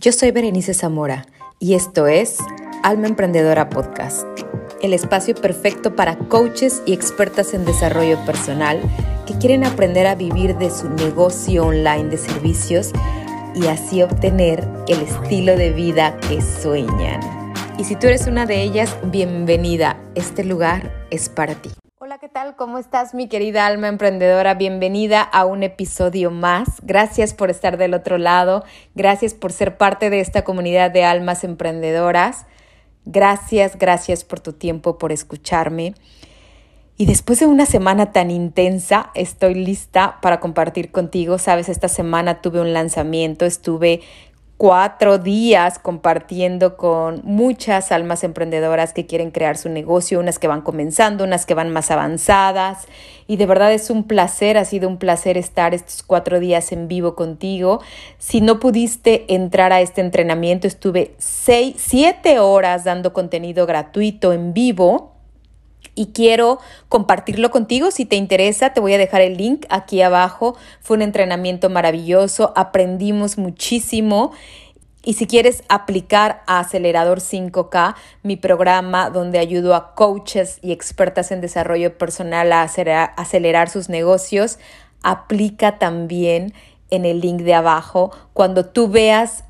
Yo soy Berenice Zamora y esto es Alma Emprendedora Podcast, el espacio perfecto para coaches y expertas en desarrollo personal que quieren aprender a vivir de su negocio online de servicios y así obtener el estilo de vida que sueñan. Y si tú eres una de ellas, bienvenida. Este lugar es para ti. Hola, ¿qué tal? ¿Cómo estás mi querida alma emprendedora? Bienvenida a un episodio más. Gracias por estar del otro lado. Gracias por ser parte de esta comunidad de almas emprendedoras. Gracias, gracias por tu tiempo, por escucharme. Y después de una semana tan intensa, estoy lista para compartir contigo. Sabes, esta semana tuve un lanzamiento, estuve cuatro días compartiendo con muchas almas emprendedoras que quieren crear su negocio, unas que van comenzando, unas que van más avanzadas. Y de verdad es un placer, ha sido un placer estar estos cuatro días en vivo contigo. Si no pudiste entrar a este entrenamiento, estuve seis, siete horas dando contenido gratuito en vivo y quiero compartirlo contigo. Si te interesa, te voy a dejar el link aquí abajo. Fue un entrenamiento maravilloso, aprendimos muchísimo. Y si quieres aplicar a Acelerador 5K, mi programa donde ayudo a coaches y expertas en desarrollo personal a acelerar, sus negocios, aplica también en el link de abajo. Cuando tú veas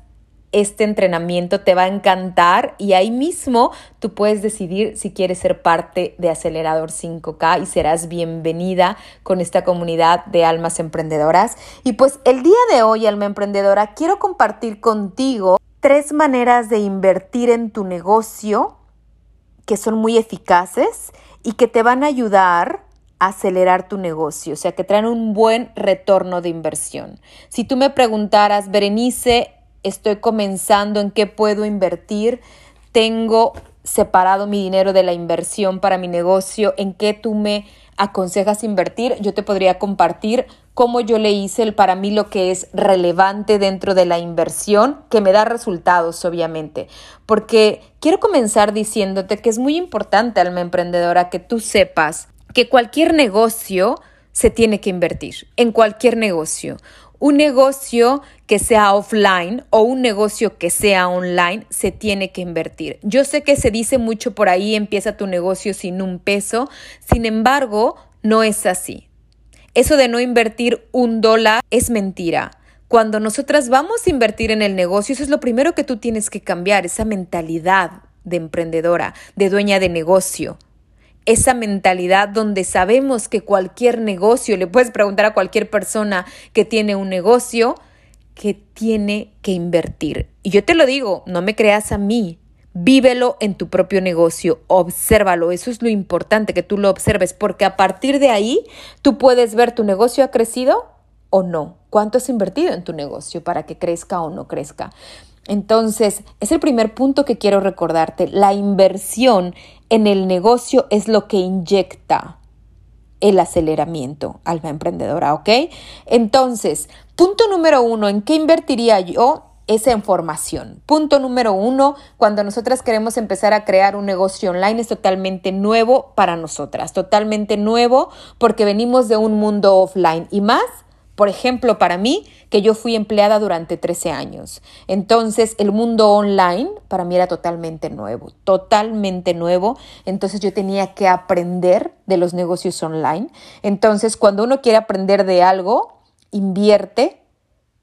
este entrenamiento te va a encantar y ahí mismo tú puedes decidir si quieres ser parte de Acelerador 5K y serás bienvenida con esta comunidad de almas emprendedoras. Y pues el día de hoy, alma emprendedora, quiero compartir contigo tres maneras de invertir en tu negocio que son muy eficaces y que te van a ayudar a acelerar tu negocio, o sea, que traen un buen retorno de inversión. Si tú me preguntaras, Berenice, estoy comenzando, en qué puedo invertir, tengo separado mi dinero de la inversión para mi negocio, en qué tú me aconsejas invertir, yo te podría compartir cómo yo le hice el, para mí lo que es relevante dentro de la inversión, que me da resultados, obviamente. Porque quiero comenzar diciéndote que es muy importante, alma emprendedora, que tú sepas que cualquier negocio se tiene que invertir, en cualquier negocio un negocio que sea offline o un negocio que sea online se tiene que invertir. Yo sé que se dice mucho por ahí, empieza tu negocio sin un peso, sin embargo, no es así. Eso de no invertir un dólar es mentira. Cuando nosotras vamos a invertir en el negocio, eso es lo primero que tú tienes que cambiar, esa mentalidad de emprendedora, de dueña de negocio esa mentalidad donde sabemos que cualquier negocio, le puedes preguntar a cualquier persona que tiene un negocio, que tiene que invertir. Y yo te lo digo, no me creas a mí, vívelo en tu propio negocio, obsérvalo, eso es lo importante, que tú lo observes, porque a partir de ahí tú puedes ver tu negocio ha crecido o no, cuánto has invertido en tu negocio para que crezca o no crezca. Entonces, es el primer punto que quiero recordarte. La inversión en el negocio es lo que inyecta el aceleramiento, alma emprendedora, ¿ok? Entonces, punto número uno, ¿en qué invertiría yo? Esa información. Punto número uno, cuando nosotras queremos empezar a crear un negocio online es totalmente nuevo para nosotras, totalmente nuevo porque venimos de un mundo offline y más por ejemplo, para mí, que yo fui empleada durante 13 años. Entonces, el mundo online para mí era totalmente nuevo, totalmente nuevo. Entonces, yo tenía que aprender de los negocios online. Entonces, cuando uno quiere aprender de algo, invierte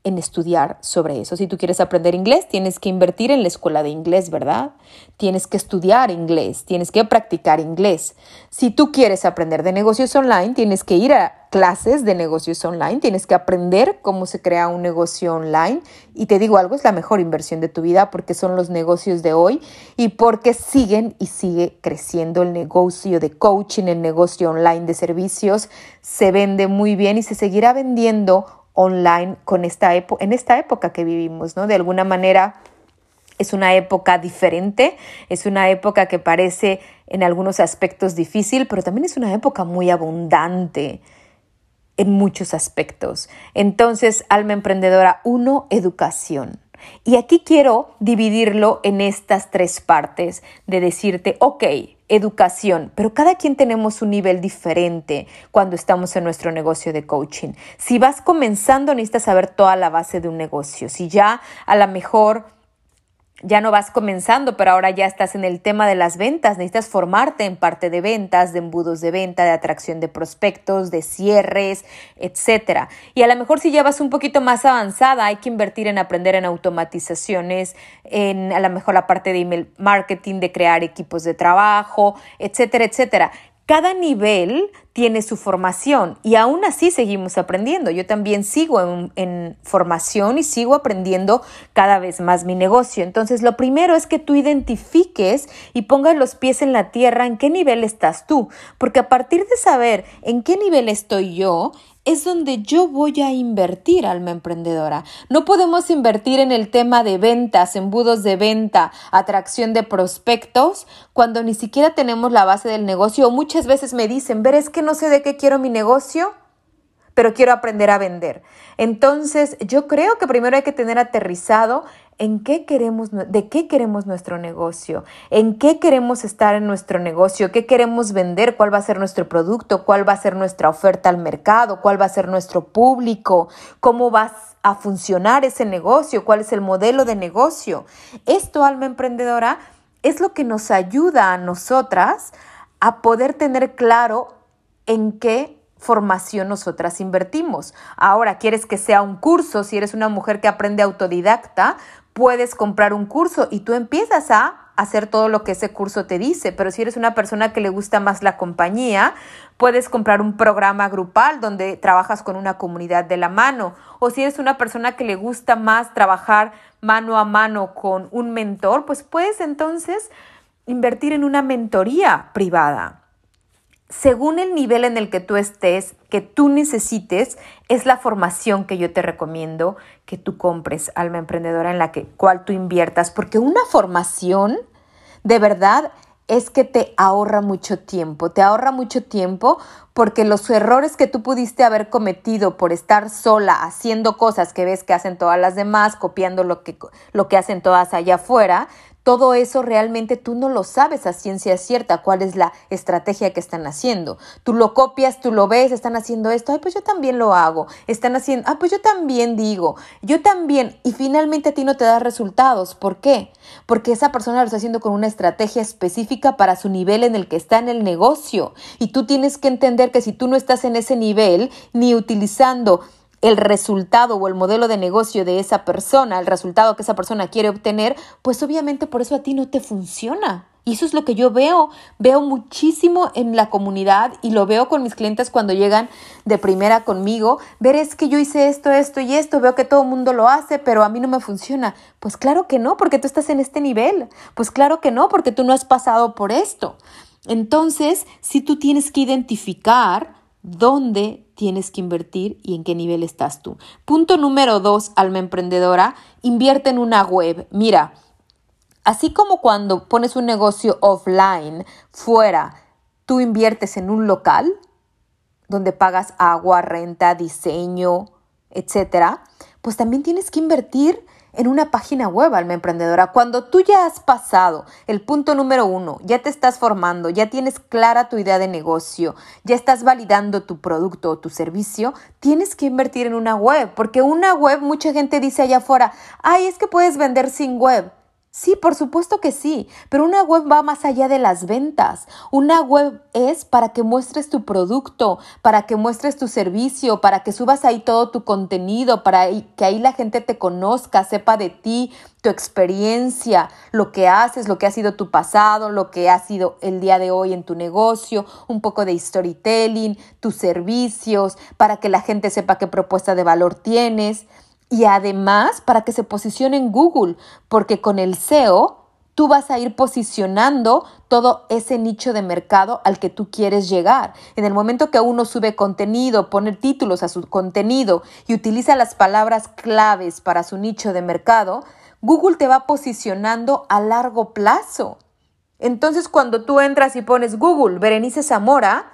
en estudiar sobre eso. Si tú quieres aprender inglés, tienes que invertir en la escuela de inglés, ¿verdad? Tienes que estudiar inglés, tienes que practicar inglés. Si tú quieres aprender de negocios online, tienes que ir a clases de negocios online, tienes que aprender cómo se crea un negocio online. Y te digo algo, es la mejor inversión de tu vida porque son los negocios de hoy y porque siguen y sigue creciendo el negocio de coaching, el negocio online de servicios, se vende muy bien y se seguirá vendiendo online con esta en esta época que vivimos, ¿no? De alguna manera es una época diferente, es una época que parece en algunos aspectos difícil, pero también es una época muy abundante en muchos aspectos. Entonces, alma emprendedora, uno, educación. Y aquí quiero dividirlo en estas tres partes de decirte, ok, educación, pero cada quien tenemos un nivel diferente cuando estamos en nuestro negocio de coaching. Si vas comenzando, necesitas saber toda la base de un negocio. Si ya a lo mejor ya no vas comenzando, pero ahora ya estás en el tema de las ventas, necesitas formarte en parte de ventas, de embudos de venta, de atracción de prospectos, de cierres, etcétera. Y a lo mejor si ya vas un poquito más avanzada, hay que invertir en aprender en automatizaciones, en a lo mejor la parte de email marketing, de crear equipos de trabajo, etcétera, etcétera. Cada nivel tiene su formación y aún así seguimos aprendiendo. Yo también sigo en, formación y sigo aprendiendo cada vez más mi negocio. Entonces, lo primero es que tú identifiques y pongas los pies en la tierra en qué nivel estás tú, porque a partir de saber en qué nivel estoy yo, es donde yo voy a invertir, alma emprendedora. No podemos invertir en el tema de ventas, embudos de venta, atracción de prospectos, cuando ni siquiera tenemos la base del negocio. Muchas veces me dicen, ver, es que no sé de qué quiero mi negocio pero quiero aprender a vender. Entonces, yo creo que primero hay que tener aterrizado en qué queremos, de qué queremos nuestro negocio, en qué queremos estar en nuestro negocio, qué queremos vender, cuál va a ser nuestro producto, cuál va a ser nuestra oferta al mercado, cuál va a ser nuestro público, cómo va a funcionar ese negocio, cuál es el modelo de negocio. Esto, alma emprendedora, es lo que nos ayuda a nosotras a poder tener claro en qué formación nosotras invertimos. Ahora, ¿quieres que sea un curso? Si eres una mujer que aprende autodidacta, puedes comprar un curso y tú empiezas a hacer todo lo que ese curso te dice, pero si eres una persona que le gusta más la compañía, puedes comprar un programa grupal donde trabajas con una comunidad de la mano, o si eres una persona que le gusta más trabajar mano a mano con un mentor, pues puedes entonces invertir en una mentoría privada según el nivel en el que tú estés, que tú necesites, es la formación que yo te recomiendo que tú compres, alma emprendedora, en la que, cual tú inviertas, porque una formación de verdad es que te ahorra mucho tiempo, te ahorra mucho tiempo porque los errores que tú pudiste haber cometido por estar sola haciendo cosas que ves que hacen todas las demás, copiando lo que, lo que hacen todas allá afuera, todo eso realmente tú no lo sabes a ciencia cierta cuál es la estrategia que están haciendo. Tú lo copias, tú lo ves, están haciendo esto, ay, pues yo también lo hago. Están haciendo, ah, pues yo también digo, yo también. Y finalmente a ti no te da resultados. ¿Por qué? Porque esa persona lo está haciendo con una estrategia específica para su nivel en el que está en el negocio. Y tú tienes que entender que si tú no estás en ese nivel, ni utilizando el resultado o el modelo de negocio de esa persona, el resultado que esa persona quiere obtener, pues obviamente por eso a ti no te funciona. Y eso es lo que yo veo, veo muchísimo en la comunidad y lo veo con mis clientes cuando llegan de primera conmigo, ver es que yo hice esto, esto y esto, veo que todo el mundo lo hace, pero a mí no me funciona. Pues claro que no, porque tú estás en este nivel. Pues claro que no, porque tú no has pasado por esto. Entonces, si tú tienes que identificar dónde tienes que invertir y en qué nivel estás tú. Punto número dos, alma emprendedora, invierte en una web. Mira, así como cuando pones un negocio offline fuera, tú inviertes en un local donde pagas agua, renta, diseño, etcétera, pues también tienes que invertir en una página web, alma emprendedora. Cuando tú ya has pasado el punto número uno, ya te estás formando, ya tienes clara tu idea de negocio, ya estás validando tu producto o tu servicio, tienes que invertir en una web, porque una web, mucha gente dice allá afuera, ay, es que puedes vender sin web. Sí, por supuesto que sí, pero una web va más allá de las ventas. Una web es para que muestres tu producto, para que muestres tu servicio, para que subas ahí todo tu contenido, para que ahí la gente te conozca, sepa de ti, tu experiencia, lo que haces, lo que ha sido tu pasado, lo que ha sido el día de hoy en tu negocio, un poco de storytelling, tus servicios, para que la gente sepa qué propuesta de valor tienes y además para que se posicione en Google, porque con el SEO tú vas a ir posicionando todo ese nicho de mercado al que tú quieres llegar. En el momento que uno sube contenido, pone títulos a su contenido y utiliza las palabras claves para su nicho de mercado, Google te va posicionando a largo plazo. Entonces cuando tú entras y pones Google Berenice Zamora,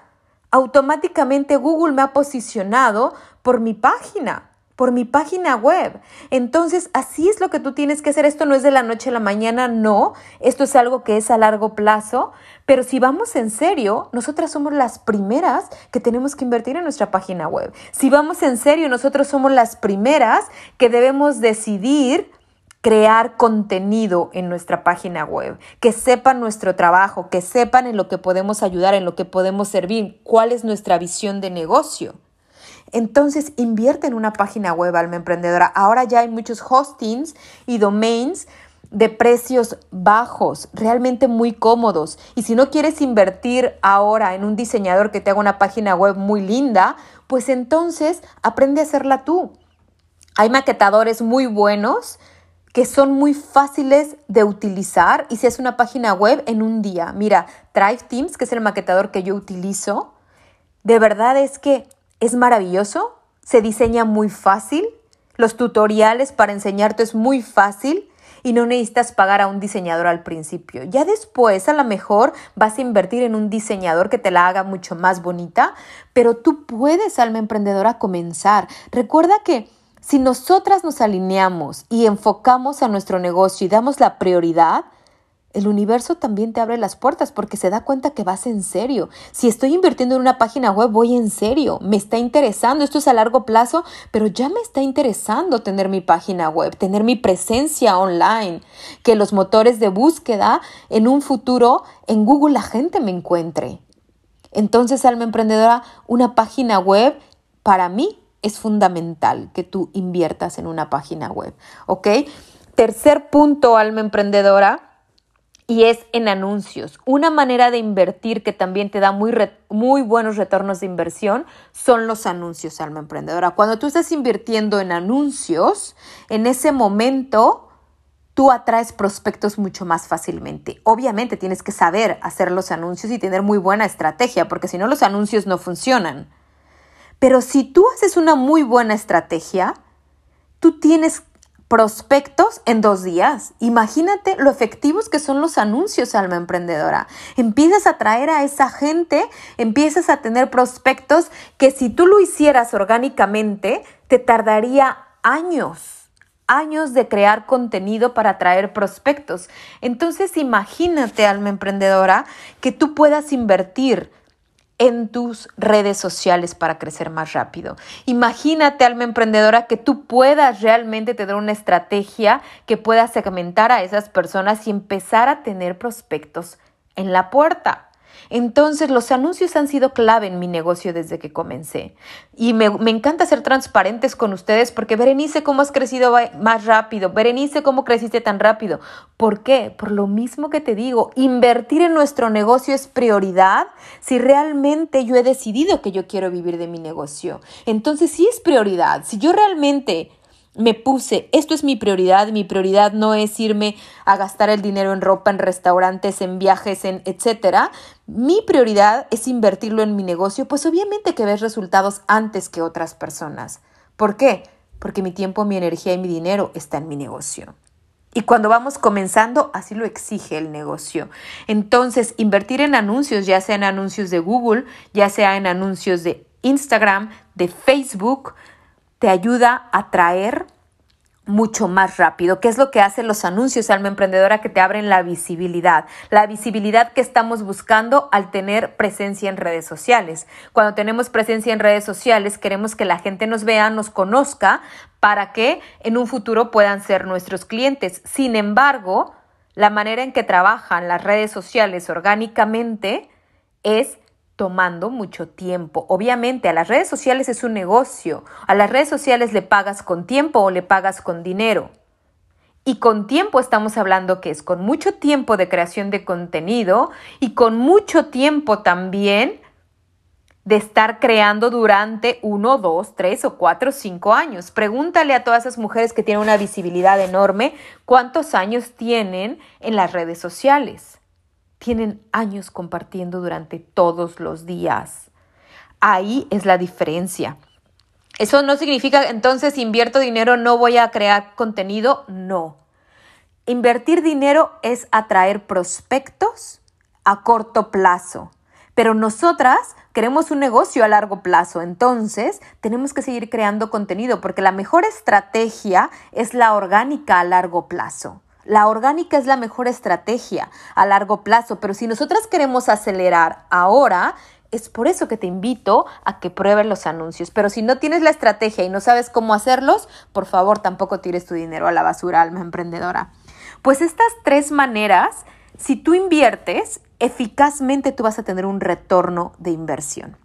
automáticamente Google me ha posicionado por mi página por mi página web. Entonces, así es lo que tú tienes que hacer. Esto no es de la noche a la mañana, no. Esto es algo que es a largo plazo. Pero si vamos en serio, nosotras somos las primeras que tenemos que invertir en nuestra página web. Si vamos en serio, nosotros somos las primeras que debemos decidir crear contenido en nuestra página web, que sepan nuestro trabajo, que sepan en lo que podemos ayudar, en lo que podemos servir, cuál es nuestra visión de negocio. Entonces invierte en una página web, alma emprendedora. Ahora ya hay muchos hostings y domains de precios bajos, realmente muy cómodos. Y si no quieres invertir ahora en un diseñador que te haga una página web muy linda, pues entonces aprende a hacerla tú. Hay maquetadores muy buenos que son muy fáciles de utilizar y si es una página web en un día. Mira, Drive Teams, que es el maquetador que yo utilizo, de verdad es que es maravilloso, se diseña muy fácil, los tutoriales para enseñarte es muy fácil y no necesitas pagar a un diseñador al principio. Ya después a lo mejor vas a invertir en un diseñador que te la haga mucho más bonita, pero tú puedes, alma emprendedora, comenzar. Recuerda que si nosotras nos alineamos y enfocamos a nuestro negocio y damos la prioridad, el universo también te abre las puertas porque se da cuenta que vas en serio. Si estoy invirtiendo en una página web, voy en serio. Me está interesando. Esto es a largo plazo, pero ya me está interesando tener mi página web, tener mi presencia online, que los motores de búsqueda en un futuro en Google la gente me encuentre. Entonces, alma emprendedora, una página web para mí es fundamental que tú inviertas en una página web, ¿ok? Tercer punto, alma emprendedora, y es en anuncios. Una manera de invertir que también te da muy, muy buenos retornos de inversión son los anuncios, alma emprendedora. Cuando tú estás invirtiendo en anuncios, en ese momento tú atraes prospectos mucho más fácilmente. Obviamente tienes que saber hacer los anuncios y tener muy buena estrategia, porque si no los anuncios no funcionan. Pero si tú haces una muy buena estrategia, tú tienes prospectos en dos días. Imagínate lo efectivos que son los anuncios, alma emprendedora. Empiezas a traer a esa gente, empiezas a tener prospectos que si tú lo hicieras orgánicamente, te tardaría años años de crear contenido para atraer prospectos. Entonces imagínate, alma emprendedora, que tú puedas invertir en tus redes sociales para crecer más rápido. Imagínate, alma emprendedora, que tú puedas realmente tener una estrategia que pueda segmentar a esas personas y empezar a tener prospectos en la puerta. Entonces, los anuncios han sido clave en mi negocio desde que comencé. Y me, encanta ser transparentes con ustedes porque Berenice, ¿cómo has crecido más rápido? Berenice, ¿cómo creciste tan rápido? ¿Por qué? Por lo mismo que te digo, invertir en nuestro negocio es prioridad si realmente yo he decidido que yo quiero vivir de mi negocio. Entonces, sí es prioridad. Si yo realmente me puse, esto es mi prioridad, mi prioridad no es irme a gastar el dinero en ropa, en restaurantes, en viajes, en etcétera. Mi prioridad es invertirlo en mi negocio, pues obviamente que ves resultados antes que otras personas. ¿Por qué? Porque mi tiempo, mi energía y mi dinero está en mi negocio. Y cuando vamos comenzando, así lo exige el negocio. Entonces, invertir en anuncios, ya sea en anuncios de Google, ya sea en anuncios de Instagram, de Facebook, te ayuda a traer mucho más rápido. ¿Qué es lo que hacen los anuncios, alma emprendedora, que te abren la visibilidad? La visibilidad que estamos buscando al tener presencia en redes sociales. Cuando tenemos presencia en redes sociales, queremos que la gente nos vea, nos conozca, para que en un futuro puedan ser nuestros clientes. Sin embargo, la manera en que trabajan las redes sociales orgánicamente es tomando mucho tiempo. Obviamente a las redes sociales es un negocio. A las redes sociales le pagas con tiempo o le pagas con dinero. Y con tiempo estamos hablando que es con mucho tiempo de creación de contenido y con mucho tiempo también de estar creando durante uno, dos, tres o cuatro, cinco años. Pregúntale a todas esas mujeres que tienen una visibilidad enorme cuántos años tienen en las redes sociales tienen años compartiendo durante todos los días. Ahí es la diferencia. Eso no significa entonces invierto dinero, no voy a crear contenido, no. Invertir dinero es atraer prospectos a corto plazo, pero nosotras queremos un negocio a largo plazo, entonces tenemos que seguir creando contenido porque la mejor estrategia es la orgánica a largo plazo. La orgánica es la mejor estrategia a largo plazo, pero si nosotras queremos acelerar ahora, es por eso que te invito a que pruebes los anuncios. Pero si no tienes la estrategia y no sabes cómo hacerlos, por favor tampoco tires tu dinero a la basura, alma emprendedora. Pues estas tres maneras, si tú inviertes, eficazmente tú vas a tener un retorno de inversión.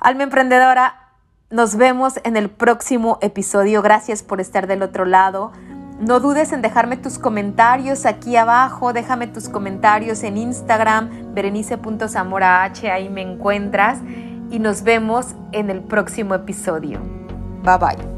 Alma emprendedora, nos vemos en el próximo episodio. Gracias por estar del otro lado. No dudes en dejarme tus comentarios aquí abajo, déjame tus comentarios en Instagram, berenice.zamorah, ahí me encuentras y nos vemos en el próximo episodio. Bye bye.